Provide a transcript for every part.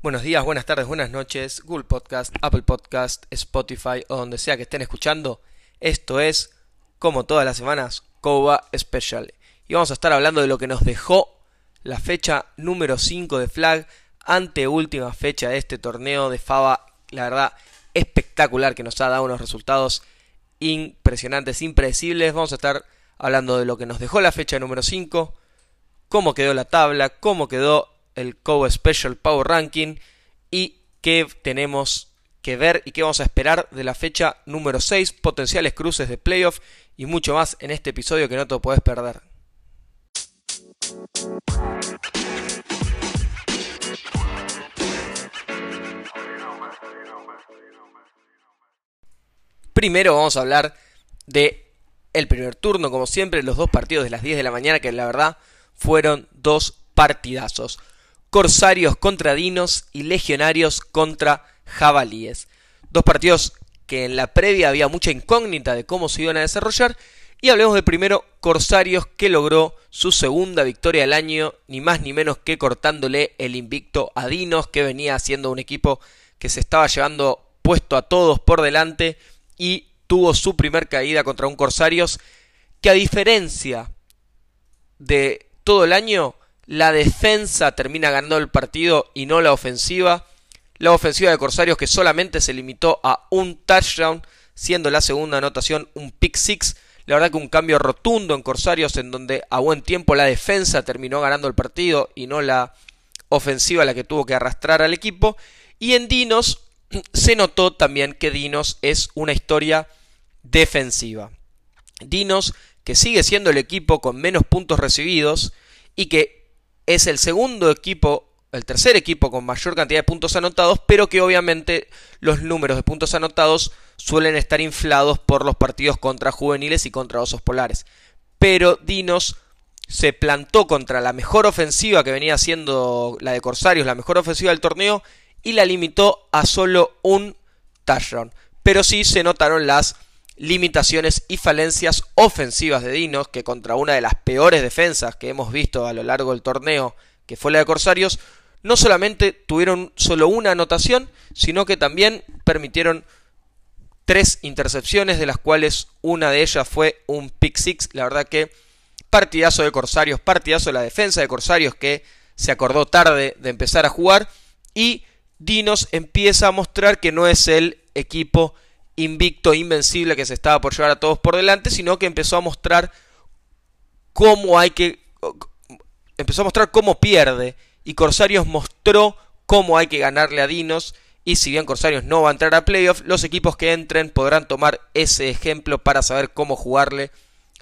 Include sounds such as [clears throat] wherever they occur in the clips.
Buenos días, buenas tardes, buenas noches, Google Podcast, Apple Podcast, Spotify o donde sea que estén escuchando. Esto es, como todas las semanas, Koba Special. Y vamos a estar hablando de lo que nos dejó la fecha número 5 de Flag, ante última fecha de este torneo de Fava. La verdad, espectacular que nos ha dado unos resultados impresionantes, impredecibles. Vamos a estar hablando de lo que nos dejó la fecha número 5, cómo quedó la tabla, cómo quedó el Cobo Special Power Ranking y qué tenemos que ver y qué vamos a esperar de la fecha número 6, potenciales cruces de playoff y mucho más en este episodio que no te puedes perder. Primero vamos a hablar de el primer turno, como siempre, los dos partidos de las 10 de la mañana que la verdad fueron dos partidazos. Corsarios contra Dinos y Legionarios contra Jabalíes. Dos partidos que en la previa había mucha incógnita de cómo se iban a desarrollar. Y hablemos del primero, Corsarios, que logró su segunda victoria del año, ni más ni menos que cortándole el invicto a Dinos, que venía siendo un equipo que se estaba llevando puesto a todos por delante y tuvo su primer caída contra un Corsarios que a diferencia de todo el año la defensa termina ganando el partido y no la ofensiva. La ofensiva de Corsarios que solamente se limitó a un touchdown, siendo la segunda anotación un pick six. La verdad que un cambio rotundo en Corsarios en donde a buen tiempo la defensa terminó ganando el partido y no la ofensiva la que tuvo que arrastrar al equipo. Y en Dinos se notó también que Dinos es una historia defensiva. Dinos que sigue siendo el equipo con menos puntos recibidos y que es el segundo equipo, el tercer equipo con mayor cantidad de puntos anotados, pero que obviamente los números de puntos anotados suelen estar inflados por los partidos contra juveniles y contra osos polares. Pero Dinos se plantó contra la mejor ofensiva que venía siendo la de Corsarios, la mejor ofensiva del torneo, y la limitó a solo un touchdown. Pero sí se notaron las limitaciones y falencias ofensivas de Dinos, que contra una de las peores defensas que hemos visto a lo largo del torneo, que fue la de Corsarios, no solamente tuvieron solo una anotación, sino que también permitieron tres intercepciones, de las cuales una de ellas fue un pick six. La verdad que partidazo de Corsarios, partidazo de la defensa de Corsarios que se acordó tarde de empezar a jugar y Dinos empieza a mostrar que no es el equipo invicto, invencible que se estaba por llevar a todos por delante, sino que empezó a mostrar cómo hay que empezó a mostrar cómo pierde y Corsarios mostró cómo hay que ganarle a Dinos y si bien Corsarios no va a entrar a playoff, los equipos que entren podrán tomar ese ejemplo para saber cómo jugarle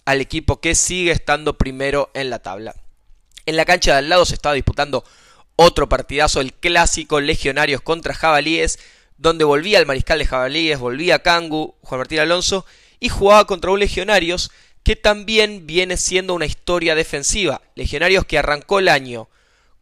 al equipo que sigue estando primero en la tabla. En la cancha de al lado se estaba disputando otro partidazo, el clásico Legionarios contra Jabalíes, donde volvía el mariscal de Jabalíes, volvía Kangu, Juan Martín Alonso, y jugaba contra un Legionarios que también viene siendo una historia defensiva. Legionarios que arrancó el año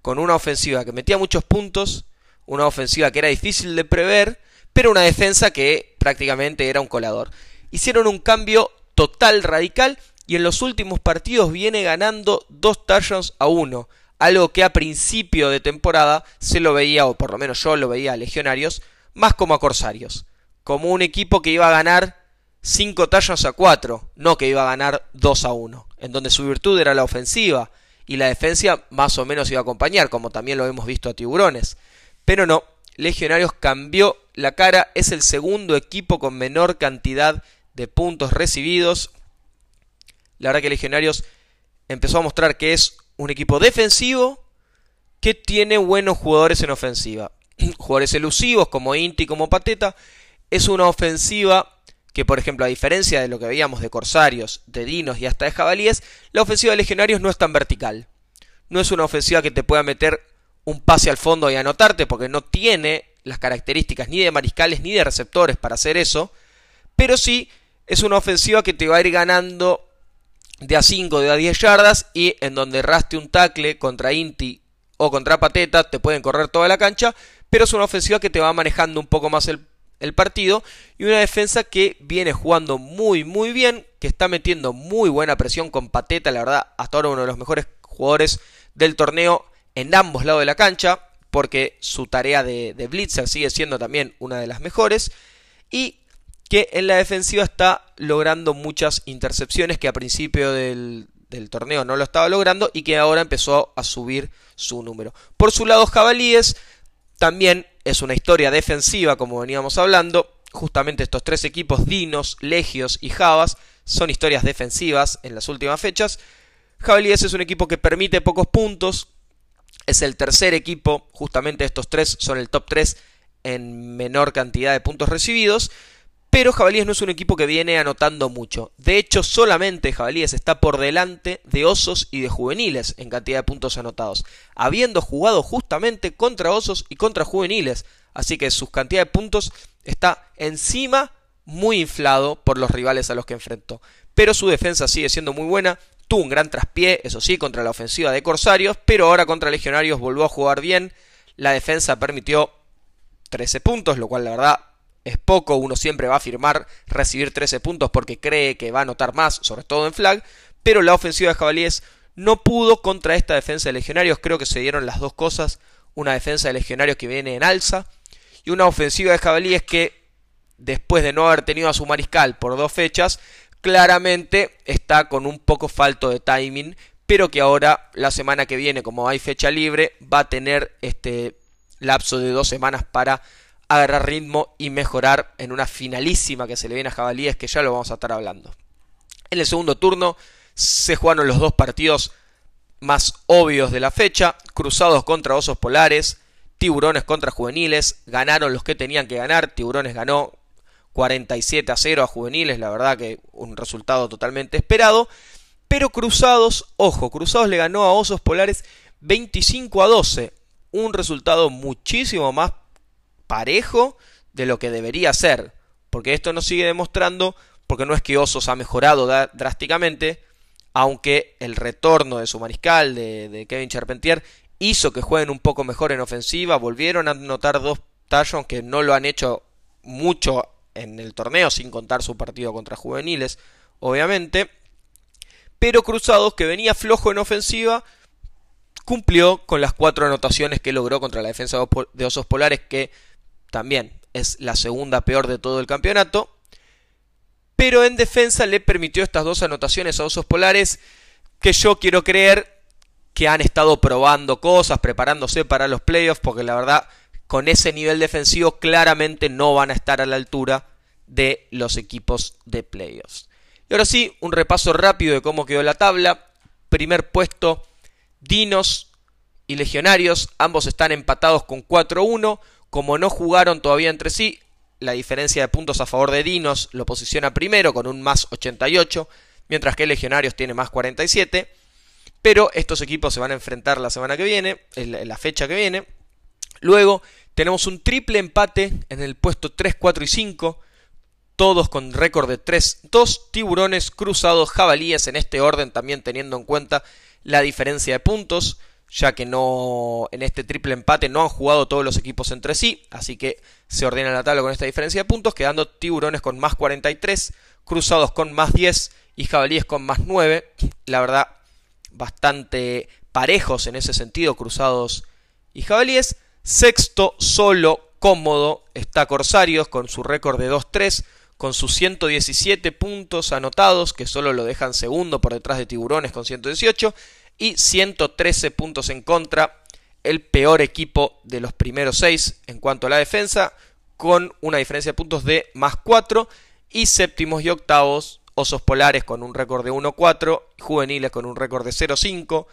con una ofensiva que metía muchos puntos, una ofensiva que era difícil de prever, pero una defensa que prácticamente era un colador. Hicieron un cambio total, radical, y en los últimos partidos viene ganando dos touchdowns a uno. Algo que a principio de temporada se lo veía, o por lo menos yo lo veía a Legionarios, más como a Corsarios, como un equipo que iba a ganar 5 tallos a 4, no que iba a ganar 2 a 1, en donde su virtud era la ofensiva y la defensa más o menos iba a acompañar, como también lo hemos visto a Tiburones. Pero no, Legionarios cambió la cara, es el segundo equipo con menor cantidad de puntos recibidos. La verdad que Legionarios empezó a mostrar que es un equipo defensivo que tiene buenos jugadores en ofensiva. [clears throat] jugadores elusivos como Inti, como Pateta, es una ofensiva que, por ejemplo, a diferencia de lo que veíamos de Corsarios, de Dinos y hasta de Jabalíes, la ofensiva de Legionarios no es tan vertical. No es una ofensiva que te pueda meter un pase al fondo y anotarte, porque no tiene las características ni de mariscales ni de receptores para hacer eso, pero sí es una ofensiva que te va a ir ganando de a 5, de a 10 yardas y en donde raste un tackle contra Inti o contra Pateta te pueden correr toda la cancha, pero es una ofensiva que te va manejando un poco más el, partido y una defensa que viene jugando muy muy bien, que está metiendo muy buena presión con Pateta, la verdad, hasta ahora uno de los mejores jugadores del torneo en ambos lados de la cancha, porque su tarea de, de Blitzer sigue siendo también una de las mejores y que en la defensiva está logrando muchas intercepciones que a principio del, torneo no lo estaba logrando y que ahora empezó a subir su número. Por su lado, Jabalíes también es una historia defensiva, como veníamos hablando. Justamente estos tres equipos, Dinos, Legios y Javas, son historias defensivas en las últimas fechas. Jabalíes es un equipo que permite pocos puntos. Es el tercer equipo, justamente estos tres son el top 3 en menor cantidad de puntos recibidos. Pero Jabalíes no es un equipo que viene anotando mucho. De hecho, solamente Jabalíes está por delante de Osos y de Juveniles en cantidad de puntos anotados, habiendo jugado justamente contra Osos y contra Juveniles. Así que su cantidad de puntos está encima muy inflado por los rivales a los que enfrentó. Pero su defensa sigue siendo muy buena. Tuvo un gran traspié, eso sí, contra la ofensiva de Corsarios, pero ahora contra Legionarios volvió a jugar bien. La defensa permitió 13 puntos, lo cual la verdad es poco, uno siempre va a afirmar recibir 13 puntos porque cree que va a anotar más, sobre todo en flag, pero la ofensiva de Jabalíes no pudo contra esta defensa de Legionarios, creo que se dieron las dos cosas, una defensa de Legionarios que viene en alza y una ofensiva de Jabalíes que después de no haber tenido a su mariscal por dos fechas, claramente está con un poco falto de timing, pero que ahora la semana que viene, como hay fecha libre, va a tener este lapso de dos semanas para agarrar ritmo y mejorar en una finalísima que se le viene a Jabalíes, que ya lo vamos a estar hablando. En el segundo turno se jugaron los dos partidos más obvios de la fecha, Cruzados contra Osos Polares, Tiburones contra Juveniles, ganaron los que tenían que ganar, Tiburones ganó 47 a 0 a Juveniles, la verdad que un resultado totalmente esperado, pero Cruzados, ojo, Cruzados le ganó a Osos Polares 25 a 12, un resultado muchísimo más parejo de lo que debería ser. Porque esto nos sigue demostrando, porque no es que Osos ha mejorado drásticamente, aunque el retorno de su mariscal, de, Kevin Charpentier, hizo que jueguen un poco mejor en ofensiva, volvieron a anotar dos touchdowns que no lo han hecho mucho en el torneo, sin contar su partido contra juveniles, obviamente. Pero Cruzados, que venía flojo en ofensiva, cumplió con las cuatro anotaciones que logró contra la defensa de Osos Polares, que también es la segunda peor de todo el campeonato. Pero en defensa le permitió estas dos anotaciones a Osos Polares que yo quiero creer que han estado probando cosas, preparándose para los playoffs, porque la verdad con ese nivel defensivo claramente no van a estar a la altura de los equipos de playoffs. Y ahora sí, un repaso rápido de cómo quedó la tabla. Primer puesto, Dinos y Legionarios, ambos están empatados con 4-1. Como no jugaron todavía entre sí, la diferencia de puntos a favor de Dinos lo posiciona primero con un más 88, mientras que Legionarios tiene más 47. Pero estos equipos se van a enfrentar la semana que viene, en la fecha que viene. Luego tenemos un triple empate en el puesto 3, 4 y 5. Todos con récord de 3, dos tiburones cruzados, jabalíes en este orden, también teniendo en cuenta la diferencia de puntos ya que no en este triple empate no han jugado todos los equipos entre sí, así que se ordena la tabla con esta diferencia de puntos, quedando tiburones con más 43, cruzados con más 10 y jabalíes con más 9. La verdad, bastante parejos en ese sentido, cruzados y jabalíes. Sexto, solo, cómodo, está Corsarios con su récord de 2-3, con sus 117 puntos anotados, que solo lo dejan segundo por detrás de Tiburones con 118 y 113 puntos en contra, el peor equipo de los primeros 6 en cuanto a la defensa, con una diferencia de puntos de más 4 y séptimos y octavos, Osos Polares con un récord de 1-4, Juveniles con un récord de 0-5,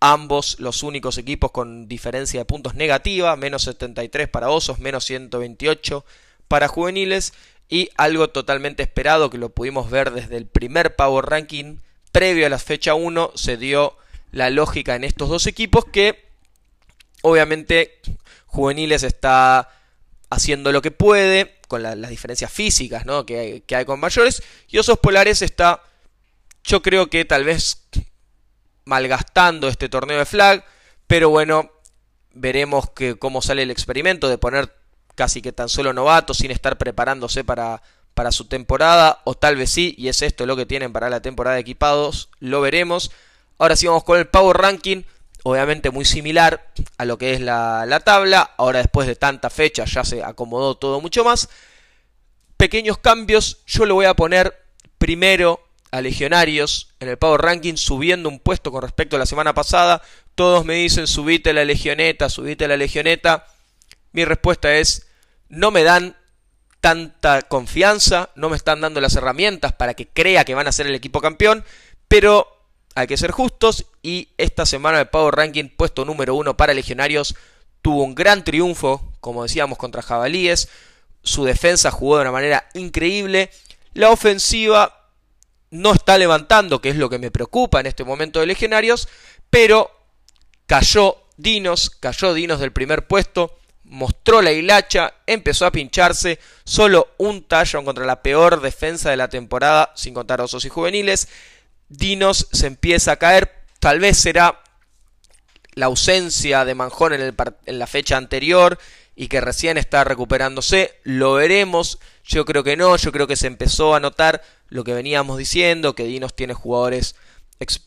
ambos los únicos equipos con diferencia de puntos negativa, menos 73 para Osos, menos 128 para Juveniles y algo totalmente esperado que lo pudimos ver desde el primer Power Ranking previo a la fecha 1 se dio la lógica en estos dos equipos que obviamente Juveniles está haciendo lo que puede con las diferencias físicas ¿no? que, hay, con mayores y Osos Polares está yo creo que tal vez malgastando este torneo de flag pero bueno veremos que cómo sale el experimento de poner casi que tan solo novatos, sin estar preparándose para, para su temporada, o tal vez sí, y es esto lo que tienen para la temporada de equipados, lo veremos. Ahora sí vamos con el Power Ranking, obviamente muy similar a lo que es la, la tabla, ahora después de tanta fecha ya se acomodó todo mucho más. Pequeños cambios, yo lo voy a poner primero a Legionarios en el Power Ranking, subiendo un puesto con respecto a la semana pasada. Todos me dicen subite la Legioneta, subite la Legioneta. Mi respuesta es, no me dan tanta confianza, no me están dando las herramientas para que crea que van a ser el equipo campeón, pero hay que ser justos y esta semana el Power Ranking puesto número uno para Legionarios tuvo un gran triunfo, como decíamos, contra Jabalíes, su defensa jugó de una manera increíble, la ofensiva no está levantando, que es lo que me preocupa en este momento de Legionarios, pero cayó Dinos, cayó Dinos del primer puesto, mostró la hilacha, empezó a pincharse, solo un touchdown contra la peor defensa de la temporada, sin contar osos y juveniles. Dinos se empieza a caer, tal vez será la ausencia de Manjón en, la fecha anterior y que recién está recuperándose, lo veremos, yo creo que no, yo creo que se empezó a notar lo que veníamos diciendo, que Dinos tiene jugadores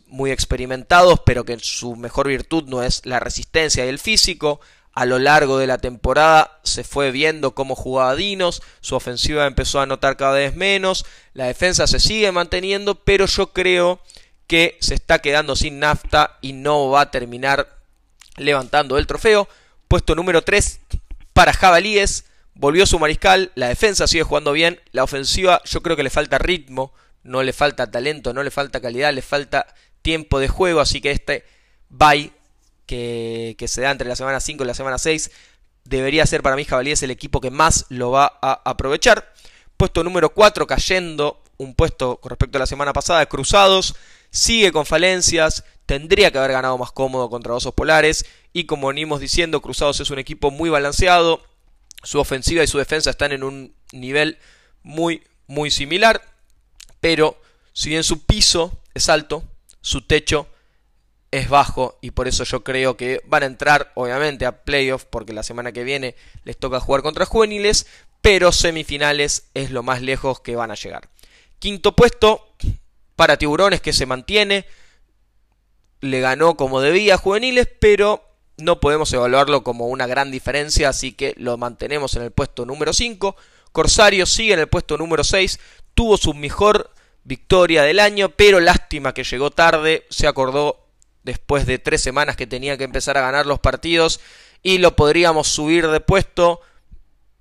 muy experimentados, pero que su mejor virtud no es la resistencia y el físico, a lo largo de la temporada se fue viendo cómo jugaba Dinos, su ofensiva empezó a notar cada vez menos, la defensa se sigue manteniendo, pero yo creo que se está quedando sin nafta y no va a terminar levantando el trofeo. Puesto número 3 para Jabalíes, volvió su mariscal, la defensa sigue jugando bien, la ofensiva yo creo que le falta ritmo, no le falta talento, no le falta calidad, le falta tiempo de juego, así que este bye que, se da entre la semana 5 y la semana 6, debería ser para mí Jabalíes el equipo que más lo va a aprovechar. Puesto número 4 cayendo un puesto con respecto a la semana pasada, Cruzados, sigue con falencias, tendría que haber ganado más cómodo contra Osos Polares. Y como venimos diciendo, Cruzados es un equipo muy balanceado, su ofensiva y su defensa están en un nivel muy muy similar, pero si bien su piso es alto, su techo es bajo y por eso yo creo que van a entrar obviamente a playoff porque la semana que viene les toca jugar contra juveniles, pero semifinales es lo más lejos que van a llegar. Quinto puesto para Tiburones que se mantiene, le ganó como debía juveniles, pero no podemos evaluarlo como una gran diferencia, así que lo mantenemos en el puesto número 5. Corsario sigue en el puesto número 6, tuvo su mejor victoria del año, pero lástima que llegó tarde, se acordó después de tres semanas que tenía que empezar a ganar los partidos y lo podríamos subir de puesto,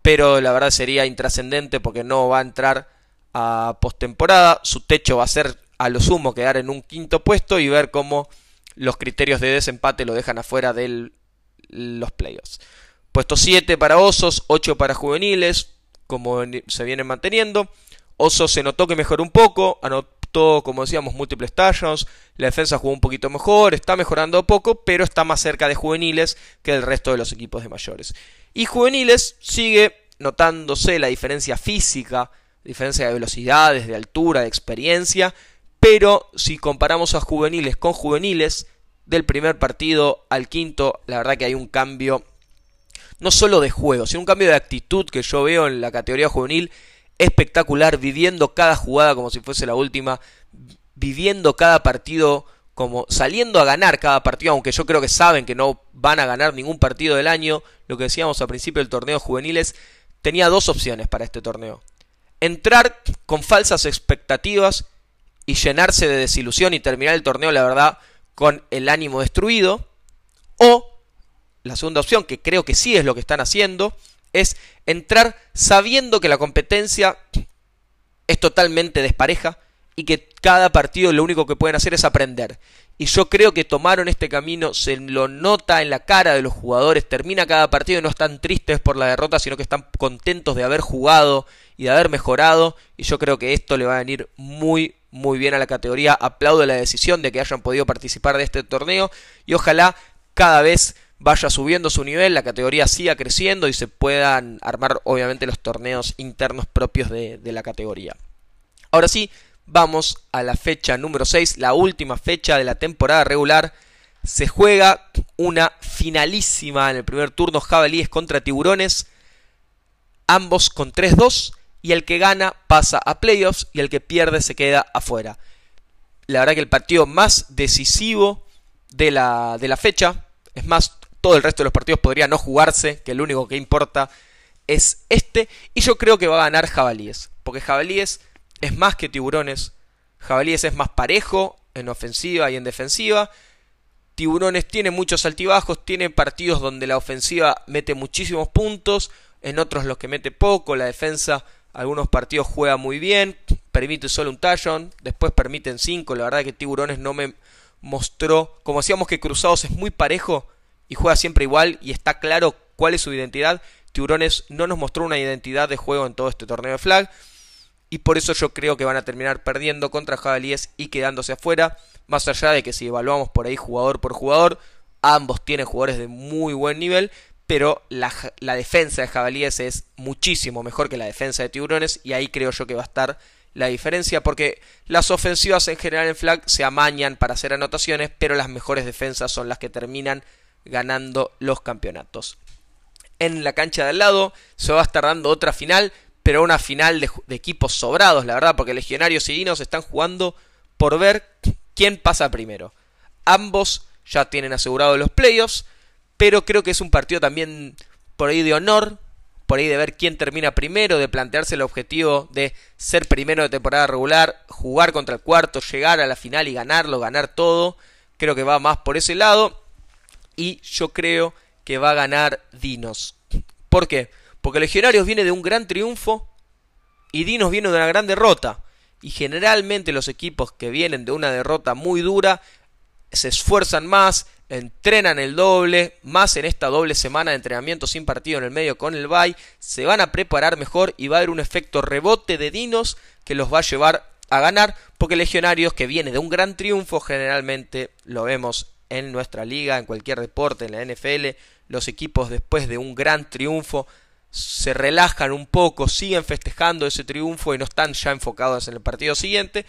pero la verdad sería intrascendente porque no va a entrar a postemporada, su techo va a ser a lo sumo quedar en un quinto puesto y ver cómo los criterios de desempate lo dejan afuera de los playoffs. Puesto 7 para Osos, 8 para Juveniles, como se vienen manteniendo. Osos se notó que mejoró un poco, como decíamos, múltiples touchdowns, la defensa jugó un poquito mejor, está mejorando poco, pero está más cerca de juveniles que el resto de los equipos de mayores. Y juveniles sigue notándose la diferencia física, diferencia de velocidades, de altura, de experiencia, pero si comparamos a juveniles con juveniles, del primer partido al quinto, la verdad que hay un cambio no solo de juego, sino un cambio de actitud que yo veo en la categoría juvenil espectacular, viviendo cada jugada como si fuese la última, viviendo cada partido como saliendo a ganar cada partido, aunque yo creo que saben que no van a ganar ningún partido del año, lo que decíamos al principio del torneo juveniles, tenía dos opciones para este torneo. Entrar con falsas expectativas y llenarse de desilusión y terminar el torneo, la verdad, con el ánimo destruido, o la segunda opción, que creo que sí es lo que están haciendo, es entrar sabiendo que la competencia es totalmente despareja y que cada partido lo único que pueden hacer es aprender. Y yo creo que tomaron este camino, se lo nota en la cara de los jugadores, termina cada partido y no están tristes por la derrota, sino que están contentos de haber jugado y de haber mejorado. Y yo creo que esto le va a venir muy, muy bien a la categoría. Aplaudo la decisión de que hayan podido participar de este torneo y ojalá cada vez vaya subiendo su nivel, la categoría siga creciendo y se puedan armar obviamente los torneos internos propios de, la categoría. Ahora sí, vamos a la fecha número 6, la última fecha de la temporada regular. Se juega una finalísima en el primer turno, Jabalíes contra Tiburones. ambos con 3-2 y el que gana pasa a playoffs y el que pierde se queda afuera. La verdad que el partido más decisivo de la, de la fecha, es más, todo el resto de los partidos podría no jugarse, que el único que importa es este, y yo creo que va a ganar Jabalíes, porque Jabalíes es más que Tiburones, Jabalíes es más parejo en ofensiva y en defensiva, Tiburones tiene muchos altibajos, tiene partidos donde la ofensiva mete muchísimos puntos, en otros los que mete poco, la defensa algunos partidos juega muy bien, permite solo un touchdown, después permiten 5, la verdad que Tiburones no me mostró, como decíamos que Cruzados es muy parejo y juega siempre igual y está claro cuál es su identidad, Tiburones no nos mostró una identidad de juego en todo este torneo de flag y por eso yo creo que van a terminar perdiendo contra Jabalíes y quedándose afuera. Más allá de que si evaluamos por ahí jugador por jugador, ambos tienen jugadores de muy buen nivel, pero la, defensa de Jabalíes es muchísimo mejor que la defensa de Tiburones y ahí creo yo que va a estar la diferencia porque las ofensivas en general en flag se amañan para hacer anotaciones, pero las mejores defensas son las que terminan ganando los campeonatos. En la cancha de al lado se va a estar dando otra final, pero una final de, equipos sobrados, la verdad, porque Legionarios y Dinos están jugando por ver quién pasa primero. Ambos ya tienen asegurado los playoffs, pero creo que es un partido también por ahí de honor, por ahí de ver quién termina primero, de plantearse el objetivo de ser primero de temporada regular, jugar contra el cuarto, llegar a la final y ganarlo, ganar todo. Creo que va más por ese lado. Y yo creo que va a ganar Dinos. ¿Por qué? Porque Legionarios viene de un gran triunfo y Dinos viene de una gran derrota. Y generalmente los equipos que vienen de una derrota muy dura se esfuerzan más, entrenan el doble, más en esta doble semana de entrenamiento sin partido en el medio con el bye, se van a preparar mejor y va a haber un efecto rebote de Dinos que los va a llevar a ganar, porque Legionarios que viene de un gran triunfo, generalmente lo vemos en nuestra liga, en cualquier deporte, en la NFL, los equipos después de un gran triunfo se relajan un poco, siguen festejando ese triunfo y no están ya enfocados en el partido siguiente,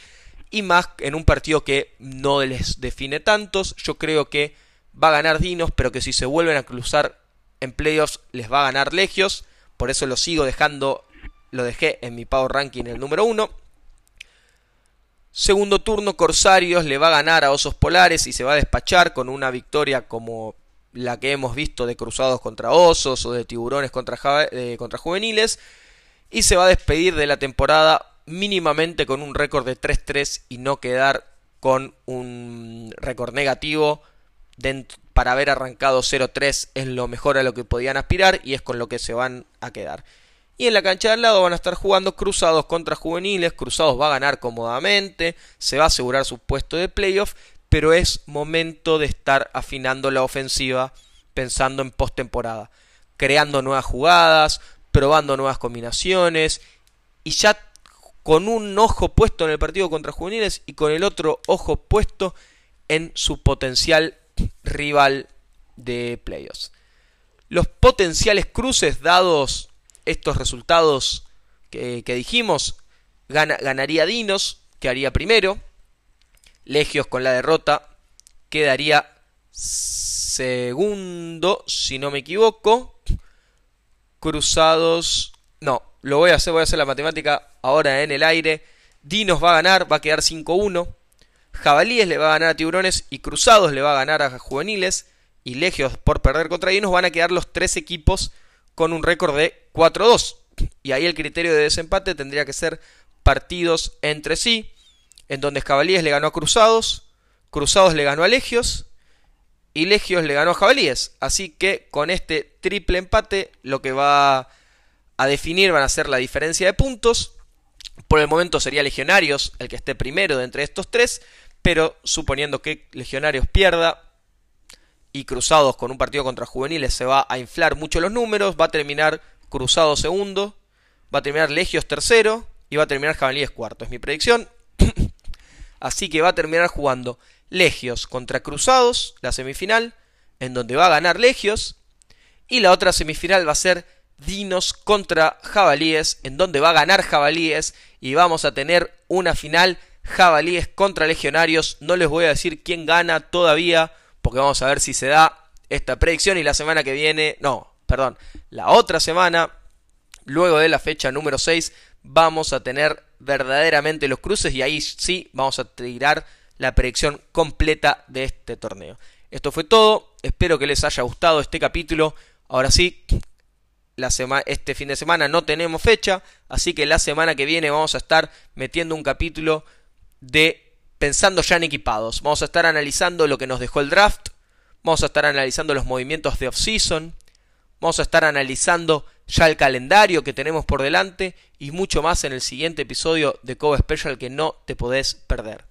y más en un partido que no les define tantos, yo creo que va a ganar Dinos, pero que si se vuelven a cruzar en playoffs les va a ganar Legios. Por eso lo sigo dejando, lo dejé en mi Power Ranking el número 1. Segundo turno, Corsarios le va a ganar a Osos Polares y se va a despachar con una victoria como la que hemos visto de Cruzados contra Osos o de Tiburones contra, eh, Juveniles. Y se va a despedir de la temporada mínimamente con un récord de 3-3 y no quedar con un récord negativo para haber arrancado 0-3 es lo mejor a lo que podían aspirar y es con lo que se van a quedar. Y en la cancha de al lado van a estar jugando Cruzados contra Juveniles. Cruzados va a ganar cómodamente, se va a asegurar su puesto de playoff, pero es momento de estar afinando la ofensiva pensando en postemporada, creando nuevas jugadas, probando nuevas combinaciones y ya con un ojo puesto en el partido contra Juveniles y con el otro ojo puesto en su potencial rival de playoffs. Los potenciales cruces dados estos resultados que, dijimos, ganaría Dinos, que haría primero. Legios con la derrota quedaría segundo, si no me equivoco. Cruzados... No, lo voy a hacer, voy a hacer la matemática ahora en el aire. Dinos va a ganar, va a quedar 5-1. Jabalíes le va a ganar a Tiburones y Cruzados le va a ganar a Juveniles y Legios por perder contra Dinos van a quedar los tres equipos con un récord de 4-2. Y ahí el criterio de desempate tendría que ser partidos entre sí, en donde Jabalíes le ganó a Cruzados, Cruzados le ganó a Legios y Legios le ganó a Jabalíes. Así que con este triple empate lo que va a definir van a ser la diferencia de puntos. Por el momento sería Legionarios el que esté primero de entre estos tres pero suponiendo que Legionarios pierda y Cruzados con un partido contra Juveniles se va a inflar mucho los números, va a terminar Cruzado segundo, va a terminar Legios tercero y va a terminar Jabalíes cuarto, es mi predicción. [coughs] Así que va a terminar jugando Legios contra Cruzados, la semifinal, en donde va a ganar Legios, y la otra semifinal va a ser Dinos contra Jabalíes, en donde va a ganar Jabalíes y vamos a tener una final jabalíes contra legionarios. No les voy a decir quién gana todavía, porque vamos a ver si se da esta predicción y la semana que viene, no, perdón, la otra semana luego de la fecha número 6 vamos a tener verdaderamente los cruces y ahí sí vamos a tirar la predicción completa de este torneo. Esto fue todo, espero que les haya gustado este capítulo. Ahora sí, la este fin de semana no tenemos fecha, así que la semana que viene vamos a estar metiendo un capítulo de pensando ya en equipados. Vamos a estar analizando lo que nos dejó el draft, vamos a estar analizando los movimientos de off-season, vamos a estar analizando ya el calendario que tenemos por delante y mucho más en el siguiente episodio de Cobo Special que no te podés perder.